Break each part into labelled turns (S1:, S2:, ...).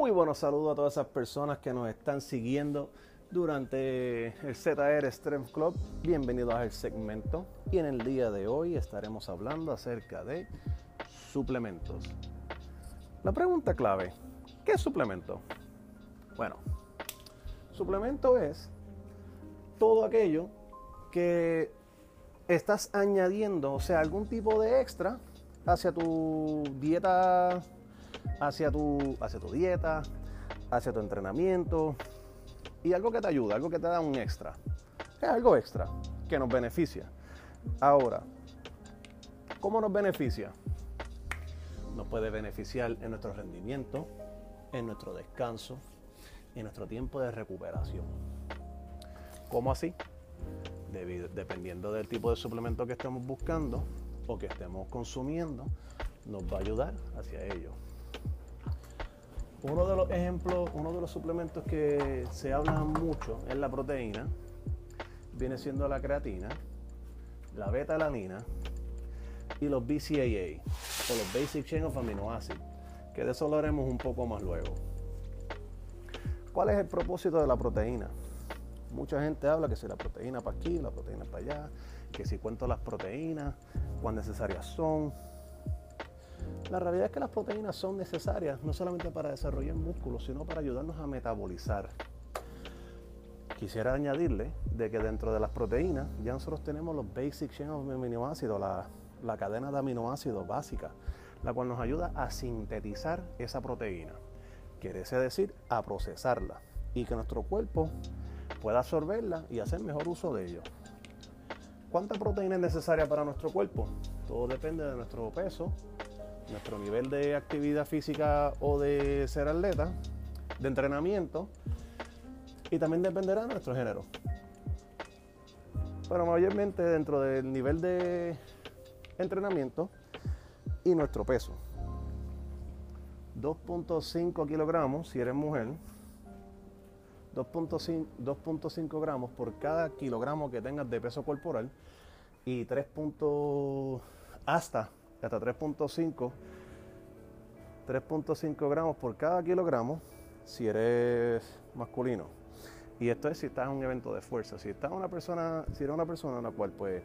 S1: Muy buenos saludos a todas esas personas que nos están siguiendo durante el ZR Strength Club. Bienvenidos al segmento y en el día de hoy estaremos hablando acerca de suplementos. La pregunta clave, ¿qué es suplemento? Bueno, suplemento es todo aquello que estás añadiendo, o sea, algún tipo de extra hacia tu dieta, hacia tu, hacia tu dieta, hacia tu entrenamiento y algo que te ayuda, algo que te da un extra. Es algo extra que nos beneficia. Ahora, ¿cómo nos beneficia? Nos puede beneficiar en nuestro rendimiento, en nuestro descanso, en nuestro tiempo de recuperación. ¿Cómo así? dependiendo del tipo de suplemento que estemos buscando o que estemos consumiendo, nos va a ayudar hacia ello. Uno de los ejemplos, uno de los suplementos que se habla mucho es la proteína, viene siendo la creatina, la beta-alanina y los BCAA o los Basic Chain of Amino Acids, que de eso lo haremos un poco más luego. ¿Cuál es el propósito de la proteína? Mucha gente habla que si la proteína para aquí, la proteína para allá, que si cuento las proteínas, cuán necesarias son. La realidad es que las proteínas son necesarias no solamente para desarrollar músculo, sino para ayudarnos a metabolizar. Quisiera añadirle de que dentro de las proteínas ya nosotros tenemos los basic chain of aminoácidos, la, la cadena de aminoácidos básica, la cual nos ayuda a sintetizar esa proteína. Quiere decir a procesarla y que nuestro cuerpo pueda absorberla y hacer mejor uso de ello. ¿Cuánta proteína es necesaria para nuestro cuerpo? Todo depende de nuestro peso, nuestro nivel de actividad física o de ser atleta, de entrenamiento y también dependerá de nuestro género. Pero mayormente dentro del nivel de entrenamiento y nuestro peso. 2.5 kilogramos si eres mujer 2.5 gramos por cada kilogramo que tengas de peso corporal y 3. hasta hasta 3.5 3.5 gramos por cada kilogramo si eres masculino. Y esto es si estás en un evento de fuerza. Si estás una persona, si eres una persona en la cual pues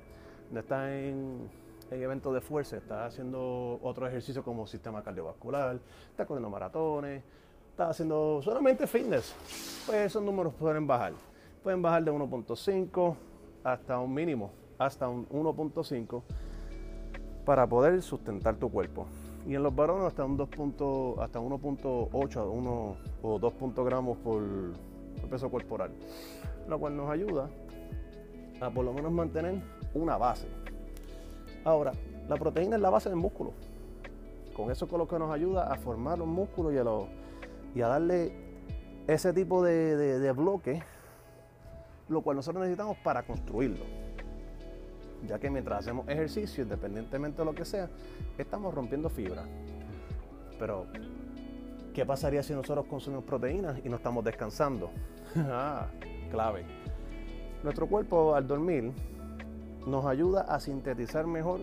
S1: no estás en, en evento de fuerza, estás haciendo otro ejercicio como sistema cardiovascular, estás corriendo maratones, estás haciendo solamente fitness, pues esos números pueden bajar. Pueden bajar de 1.5 hasta un mínimo, hasta un 1.5 para poder sustentar tu cuerpo. Y en los varones hasta un 2. hasta 1.8 1 o 2 gramos por, peso corporal. Lo cual nos ayuda a por lo menos mantener una base. Ahora, la proteína es la base del músculo. Con eso es con lo que nos ayuda a formar los músculos y a los y a darle ese tipo de, bloque, lo cual nosotros necesitamos para construirlo. Ya que mientras hacemos ejercicio, independientemente de lo que sea, estamos rompiendo fibra. Pero, ¿qué pasaría si nosotros consumimos proteínas y no estamos descansando? ah, clave. Nuestro cuerpo al dormir nos ayuda a sintetizar mejor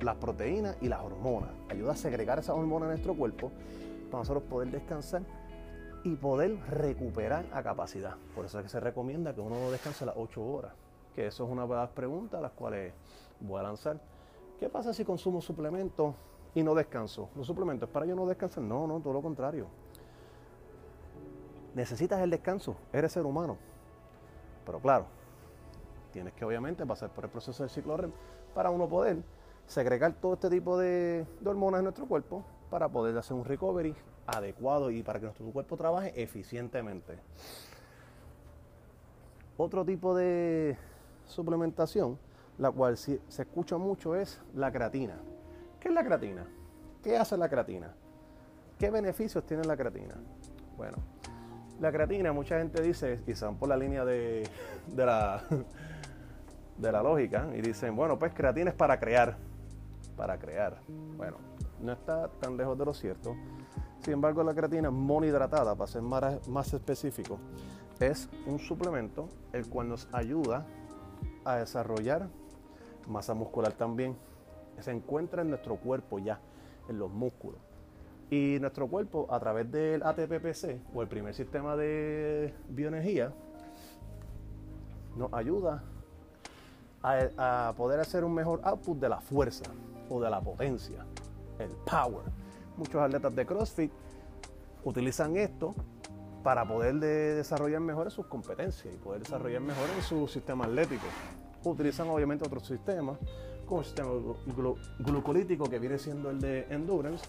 S1: las proteínas y las hormonas. Ayuda a segregar esas hormonas en nuestro cuerpo para nosotros poder descansar y poder recuperar a capacidad. Por eso es que se recomienda que uno descanse las 8 horas. Que eso es una de las preguntas a las cuales voy a lanzar. ¿Qué pasa si consumo suplementos y no descanso? ¿Los suplementos para yo no descansar? No, no, todo lo contrario. Necesitas el descanso, eres ser humano. Pero claro, tienes que obviamente pasar por el proceso del ciclo REM para uno poder segregar todo este tipo de, de hormonas en nuestro cuerpo para poder hacer un recovery adecuado y para que nuestro cuerpo trabaje eficientemente. Otro tipo de suplementación, la cual se escucha mucho, es la creatina. ¿Qué es la creatina? ¿Qué hace la creatina? ¿Qué beneficios tiene la creatina? Bueno, la creatina, mucha gente dice, y se van por la línea de, de, la, de la lógica, y dicen, bueno, pues creatina es para crear, para crear. Bueno, no está tan lejos de lo cierto. Sin embargo, la creatina monohidratada, para ser más, específico, es un suplemento el cual nos ayuda a desarrollar masa muscular también. Se encuentra en nuestro cuerpo ya, en los músculos. Y nuestro cuerpo, a través del ATPPC o el primer sistema de bioenergía, nos ayuda a, poder hacer un mejor output de la fuerza o de la potencia, el power. Muchos atletas de CrossFit utilizan esto para poder desarrollar mejor sus competencias y poder desarrollar mejor en su sistema atlético. Utilizan obviamente otros sistemas, como el sistema glucolítico que viene siendo el de endurance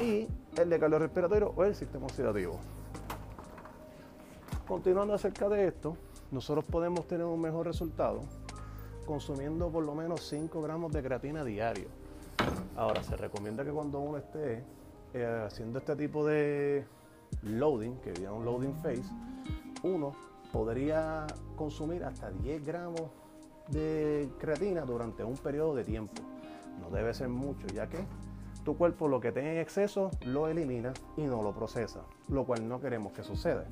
S1: y el de cardiorrespiratorio o el sistema oxidativo. Continuando acerca de esto, nosotros podemos tener un mejor resultado consumiendo por lo menos 5 gramos de creatina diario. Ahora, se recomienda que cuando uno esté eh, haciendo este tipo de loading, que viene un loading phase, uno podría consumir hasta 10 gramos de creatina durante un periodo de tiempo. No debe ser mucho, ya que tu cuerpo lo que tenga en exceso lo elimina y no lo procesa, lo cual no queremos que suceda.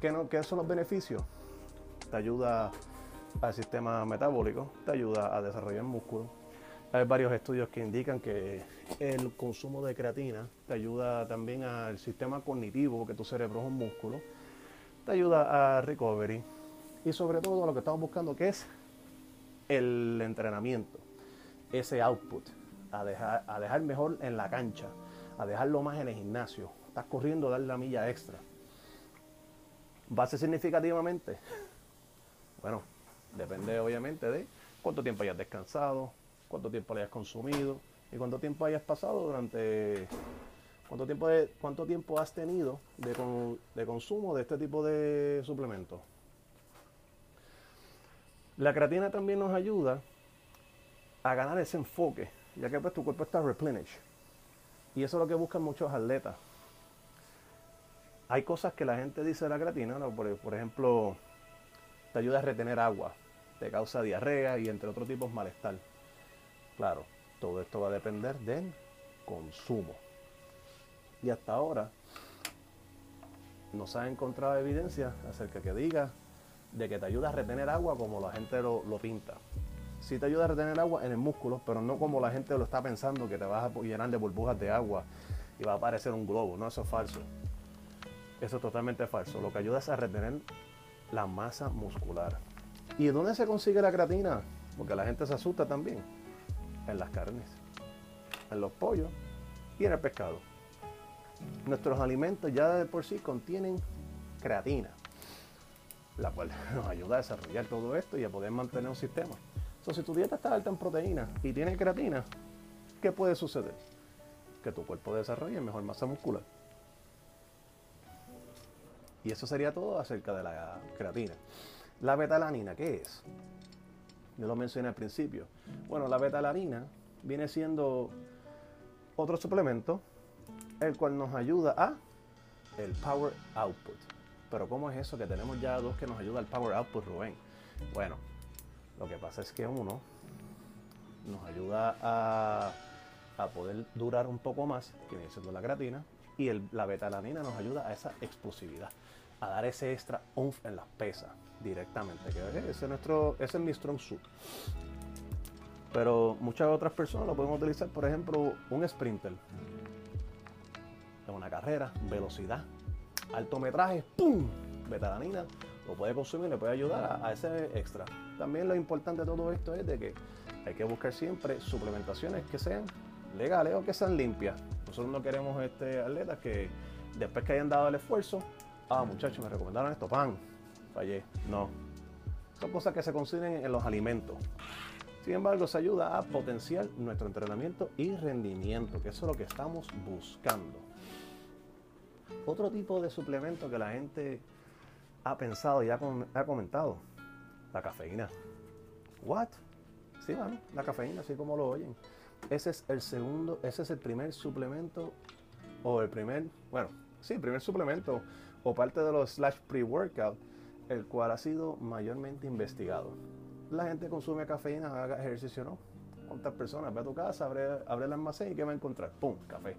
S1: ¿Qué, ¿Qué son los beneficios? Te ayuda al sistema metabólico, te ayuda a desarrollar músculo. Hay varios estudios que indican que el consumo de creatina te ayuda también al sistema cognitivo, porque tu cerebro es un músculo, te ayuda a recovery y sobre todo lo que estamos buscando que es el entrenamiento, ese output, a dejar, a dejar mejor en la cancha, a dejarlo más en el gimnasio. Estás corriendo, dar la milla extra. ¿Va a ser significativamente? Bueno, depende obviamente de cuánto tiempo hayas descansado, cuánto tiempo hayas consumido y cuánto tiempo hayas pasado durante cuánto tiempo de, cuánto tiempo has tenido de, de consumo de este tipo de suplementos. La creatina también nos ayuda a ganar ese enfoque, ya que pues tu cuerpo está replenished. Y eso es lo que buscan muchos atletas hay cosas que la gente dice de la creatina, por, ejemplo, te ayuda a retener agua, te causa diarrea y entre otros tipos malestar. Claro, todo esto va a depender del consumo. Y hasta ahora no se ha encontrado evidencia acerca que diga de que te ayuda a retener agua como la gente lo, lo pinta. Sí te ayuda a retener agua en el músculo, pero no como la gente lo está pensando, que te vas a llenar de burbujas de agua y va a aparecer un globo. No, eso es falso. Eso es totalmente falso. Lo que ayuda es a retener la masa muscular. ¿Y dónde se consigue la creatina? Porque la gente se asusta también. En las carnes, en los pollos y en el pescado. Nuestros alimentos ya de por sí contienen creatina, la cual nos ayuda a desarrollar todo esto y a poder mantener un sistema. Entonces, si tu dieta está alta en proteína y tiene creatina, ¿qué puede suceder? Que tu cuerpo desarrolle mejor masa muscular. Y eso sería todo acerca de la creatina. La betalanina, ¿qué es? Yo lo mencioné al principio. Bueno, la betalanina viene siendo otro suplemento, el cual nos ayuda a el power output. Pero ¿cómo es eso que tenemos ya dos que nos ayuda al power output, Rubén? Bueno, lo que pasa es que uno nos ayuda a, a poder durar un poco más, que viene siendo la creatina, y la betalanina nos ayuda a esa explosividad a dar ese extra oomph en las pesas directamente. Que ese es, nuestro, ese es mi strong suit. Pero muchas otras personas lo pueden utilizar, por ejemplo, un sprinter. En una carrera, velocidad, alto metraje, ¡pum! Betalanina lo puede consumir, le puede ayudar a, ese extra. También lo importante de todo esto es de que hay que buscar siempre suplementaciones que sean legales o que sean limpias. Nosotros no queremos este, atletas que después que hayan dado el esfuerzo ah, muchachos, me recomendaron esto, pan, No. Son cosas que se consiguen en los alimentos. Sin embargo, se ayuda a potenciar nuestro entrenamiento y rendimiento, que eso es lo que estamos buscando. Otro tipo de suplemento que la gente ha pensado y ha, comentado, la cafeína. ¿What? Sí, bueno, la cafeína, así como lo oyen. Ese es el segundo, ese es el primer suplemento o el primer, bueno, sí, el primer suplemento o parte de los slash pre-workout, el cual ha sido mayormente investigado. La gente consume cafeína, haga ejercicio no. ¿Cuántas personas? Ve a tu casa, abre, abre el almacén y ¿qué va a encontrar? ¡Pum! Café.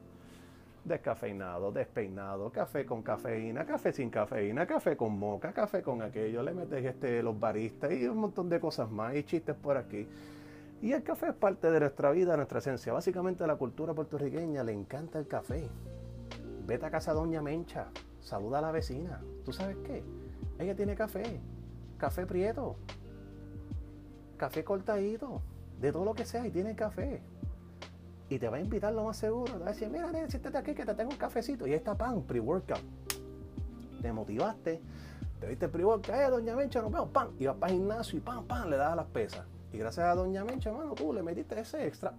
S1: Descafeinado, despeinado, café con cafeína, café sin cafeína, café con moca, café con aquello. Le metes este, los baristas y un montón de cosas más y chistes por aquí. Y el café es parte de nuestra vida, nuestra esencia. Básicamente a la cultura puertorriqueña le encanta el café. Vete a casa Doña Mencha, saluda a la vecina. ¿Tú sabes qué? Ella tiene café, café prieto, café cortadito, de todo lo que sea y tiene café. Y te va a invitar lo más seguro. Te va a decir, mira, siéntate aquí que te tengo un cafecito. Y está pan, pre-workout. Te motivaste, te viste pre-workout, eh, doña Mencha, nos vemos, pan. Y vas para el gimnasio y pan, pan, le das a las pesas. Y gracias a doña Mencha, hermano, tú le metiste ese extra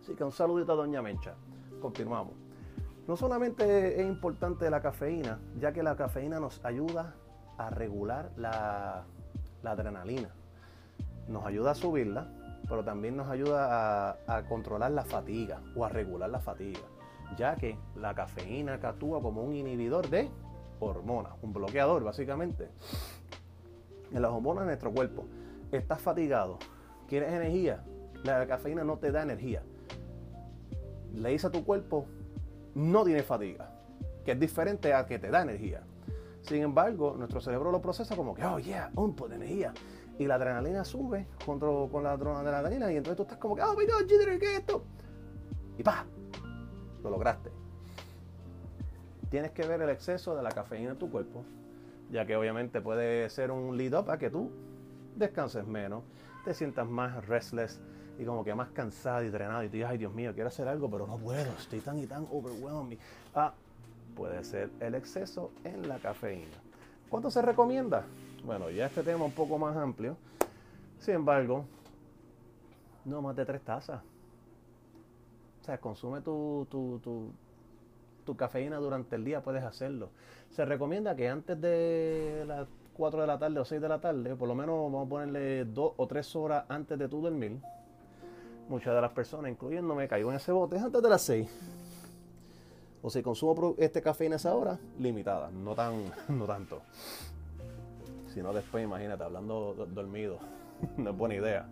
S1: Así que un saludito a doña Mencha. Continuamos. No solamente es importante la cafeína, ya que la cafeína nos ayuda a regular la, adrenalina. Nos ayuda a subirla, pero también nos ayuda a, controlar la fatiga o a regular la fatiga, ya que la cafeína actúa como un inhibidor de hormonas, un bloqueador básicamente. En las hormonas de nuestro cuerpo. Estás fatigado, quieres energía, la cafeína no te da energía. Le dice a tu cuerpo, no tiene fatiga, que es diferente a que te da energía. Sin embargo, nuestro cerebro lo procesa como que, oh yeah, un poco de energía. Y la adrenalina sube junto con la adrenalina y entonces tú estás como que, oh my god, ¿qué es esto? Y pa, lo lograste. Tienes que ver el exceso de la cafeína en tu cuerpo, ya que obviamente puede ser un lead up a que tú descanses menos, te sientas más restless, y como que más cansado y drenado y tú dices, ay Dios mío, quiero hacer algo, pero no puedo, estoy tan y tan overwhelmed. Ah, puede ser el exceso en la cafeína. ¿Cuánto se recomienda? Bueno, ya este tema un poco más amplio. Sin embargo, no más de tres tazas. O sea, consume tu, tu, tu, tu cafeína durante el día, puedes hacerlo. Se recomienda que antes de las 4 de la tarde o 6 de la tarde, por lo menos vamos a ponerle 2 o 3 horas antes de tu dormir, muchas de las personas, incluyéndome, caigo en ese bote antes de las 6. O si consumo este café en esa hora, limitada, no, tan, no tanto. Si no, después, imagínate, hablando dormido, no es buena idea.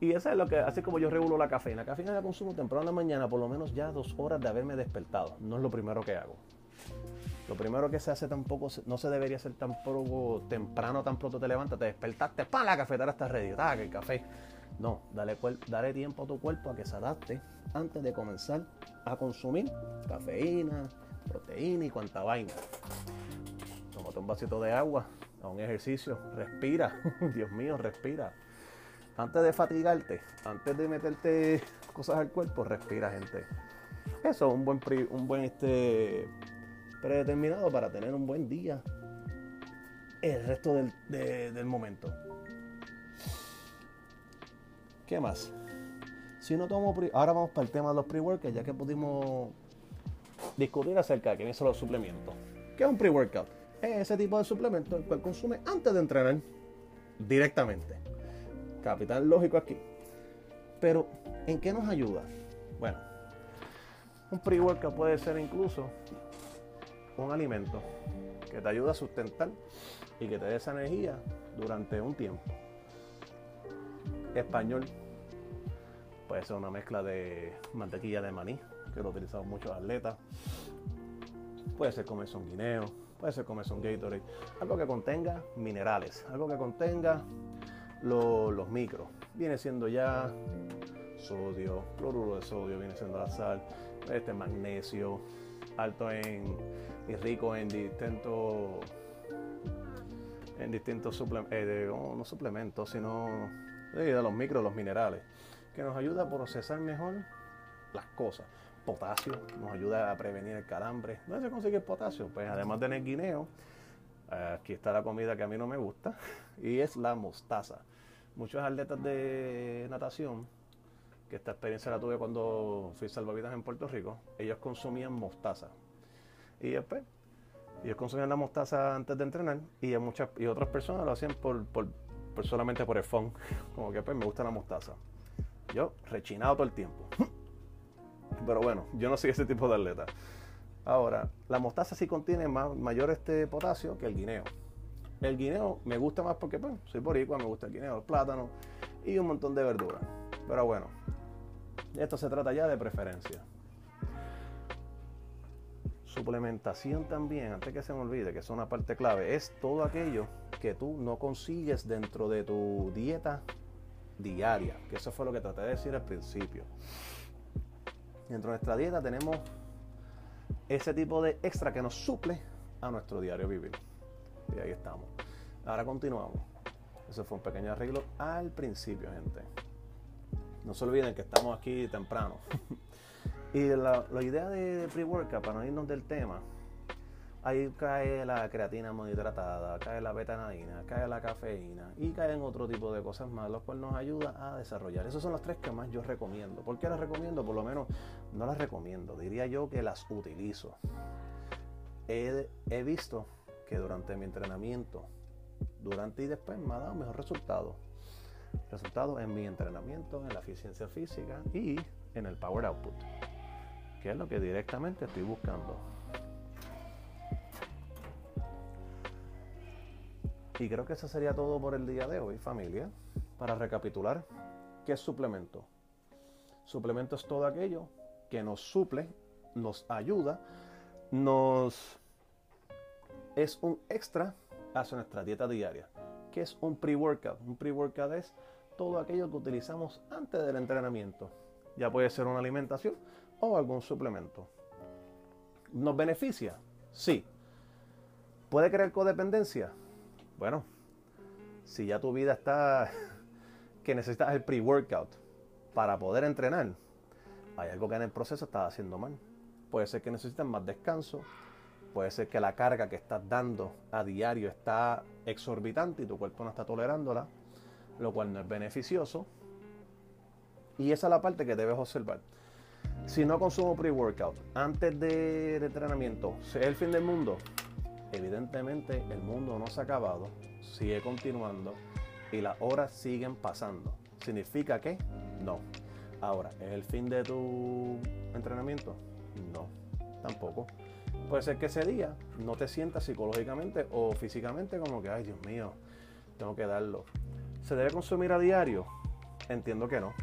S1: Y eso es lo que, así como yo regulo la cafeína. La cafeína la consumo temprano en la mañana, por lo menos ya dos horas de haberme despertado. No es lo primero que hago. Lo primero que se hace tampoco, no se debería hacer tampoco temprano, tan pronto te levantas, te despertaste, ¡pam! La cafetera está ready, que el café! No, dale, tiempo a tu cuerpo a que se adapte antes de comenzar a consumir cafeína, proteína y cuanta vaina. Tómate un vasito de agua, a un ejercicio, respira, Dios mío, respira. Antes de fatigarte, antes de meterte cosas al cuerpo, respira, gente. Eso es un buen, un buen este, predeterminado para tener un buen día el resto del momento. ¿Qué más? Si no tomo ahora vamos para el tema de los pre-workouts, ya que pudimos discutir acerca de qué son los suplementos. ¿Qué es un pre-workout? Es ese tipo de suplemento el cual consume antes de entrenar directamente. Capital lógico aquí. Pero, ¿en qué nos ayuda? Bueno, un pre-workout puede ser incluso un alimento que te ayuda a sustentar y que te dé esa energía durante un tiempo español. Puede ser una mezcla de mantequilla de maní, que lo utilizamos muchos atletas. Puede ser comerse un guineo, puede ser comerse un Gatorade. Algo que contenga minerales, algo que contenga los micros. Viene siendo ya sodio, cloruro de sodio, viene siendo la sal, este magnesio, alto en y rico en distintos en distintos suplementos, eh, no suplementos, sino de los micros, los minerales, que nos ayuda a procesar mejor las cosas. Potasio nos ayuda a prevenir el calambre. ¿Dónde se consigue el potasio? Pues además de en el guineo, aquí está la comida que a mí no me gusta, y es la mostaza. Muchos atletas de natación, que esta experiencia la tuve cuando fui salvavidas en Puerto Rico, ellos consumían mostaza. Y después, ellos consumían la mostaza antes de entrenar, y, muchas, y otras personas lo hacían por, por solamente por el phone. Como que pues me gusta la mostaza. Yo rechinado todo el tiempo. Pero bueno, yo no soy ese tipo de atleta. Ahora, la mostaza sí contiene más, mayor este potasio que el guineo. El guineo me gusta más porque pues, soy boricua, me gusta el guineo, el plátano y un montón de verduras. Pero bueno, esto se trata ya de preferencia. Suplementación también, antes que se me olvide, que es una parte clave, es todo aquello que tú no consigues dentro de tu dieta diaria, que eso fue lo que traté de decir al principio. Dentro de nuestra dieta tenemos ese tipo de extra que nos suple a nuestro diario vivir. Y ahí estamos. Ahora continuamos. Eso fue un pequeño arreglo al principio, gente. No se olviden que estamos aquí temprano. y la, idea de pre-workout, para no irnos del tema, ahí cae la creatina monhidratada, cae la betanadina, cae la cafeína y caen otro tipo de cosas más, los cuales nos ayuda a desarrollar. Esos son los tres que más yo recomiendo. ¿Por qué las recomiendo? Por lo menos no las recomiendo, diría yo que las utilizo. He, visto que durante mi entrenamiento, durante y después me ha dado mejor resultado. Resultado en mi entrenamiento, en la eficiencia física y en el power output, que es lo que directamente estoy buscando. Y creo que eso sería todo por el día de hoy, familia. Para recapitular, ¿qué es suplemento? Suplemento es todo aquello que nos suple, nos ayuda, nos es un extra hacia nuestra dieta diaria. ¿Qué es un pre-workout? Un pre-workout es todo aquello que utilizamos antes del entrenamiento. Ya puede ser una alimentación o algún suplemento. ¿Nos beneficia? Sí. ¿Puede crear codependencia? Bueno, si ya tu vida está que necesitas el pre-workout para poder entrenar, hay algo que en el proceso estás haciendo mal. Puede ser que necesites más descanso, puede ser que la carga que estás dando a diario está exorbitante y tu cuerpo no está tolerándola, lo cual no es beneficioso. Y esa es la parte que debes observar. Si no consumo pre-workout antes del entrenamiento, ¿es el fin del mundo? Evidentemente el mundo no se ha acabado, sigue continuando y las horas siguen pasando. ¿Significa que? No. Ahora, ¿es el fin de tu entrenamiento? No, tampoco. Puede ser que ese día no te sientas psicológicamente o físicamente como que, ay Dios mío, tengo que darlo. ¿Se debe consumir a diario? Entiendo que no.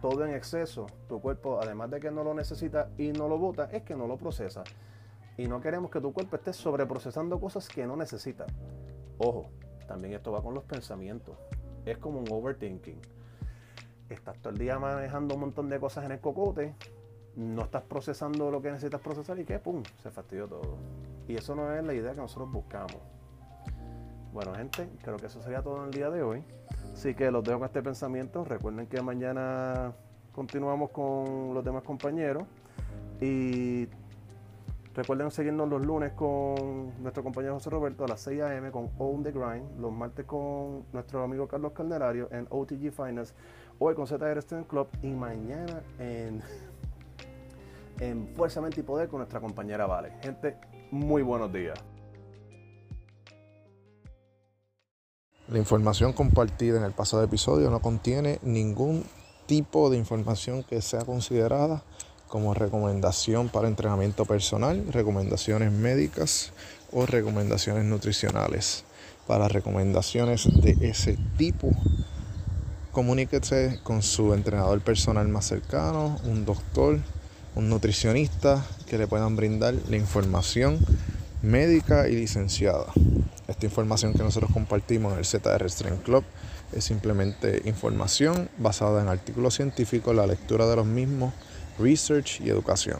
S1: Todo en exceso, tu cuerpo, además de que no lo necesita y no lo bota, es que no lo procesa. Y no queremos que tu cuerpo esté sobreprocesando cosas que no necesita. Ojo, también esto va con los pensamientos. Es como un overthinking. Estás todo el día manejando un montón de cosas en el cocote no estás procesando lo que necesitas procesar y que, ¡pum!, se fastidió todo. Y eso no es la idea que nosotros buscamos. Bueno, gente, creo que eso sería todo en el día de hoy. Así que los dejo con este pensamiento. Recuerden que mañana continuamos con los demás compañeros. Y recuerden seguirnos los lunes con nuestro compañero José Roberto a las 6 a.m. con On The Grind. Los martes con nuestro amigo Carlos Calderario en OTG Finance. Hoy con ZR Student Club. Y mañana en en Fuerza, Mente y Poder con nuestra compañera Vale. Gente, muy buenos días.
S2: La información compartida en el pasado episodio no contiene ningún tipo de información que sea considerada como recomendación para entrenamiento personal, recomendaciones médicas o recomendaciones nutricionales. Para recomendaciones de ese tipo, comuníquese con su entrenador personal más cercano, un doctor, un nutricionista que le puedan brindar la información médica y licenciada. Esta información que nosotros compartimos en el ZR Strength Club es simplemente información basada en artículos científicos, la lectura de los mismos, research y educación.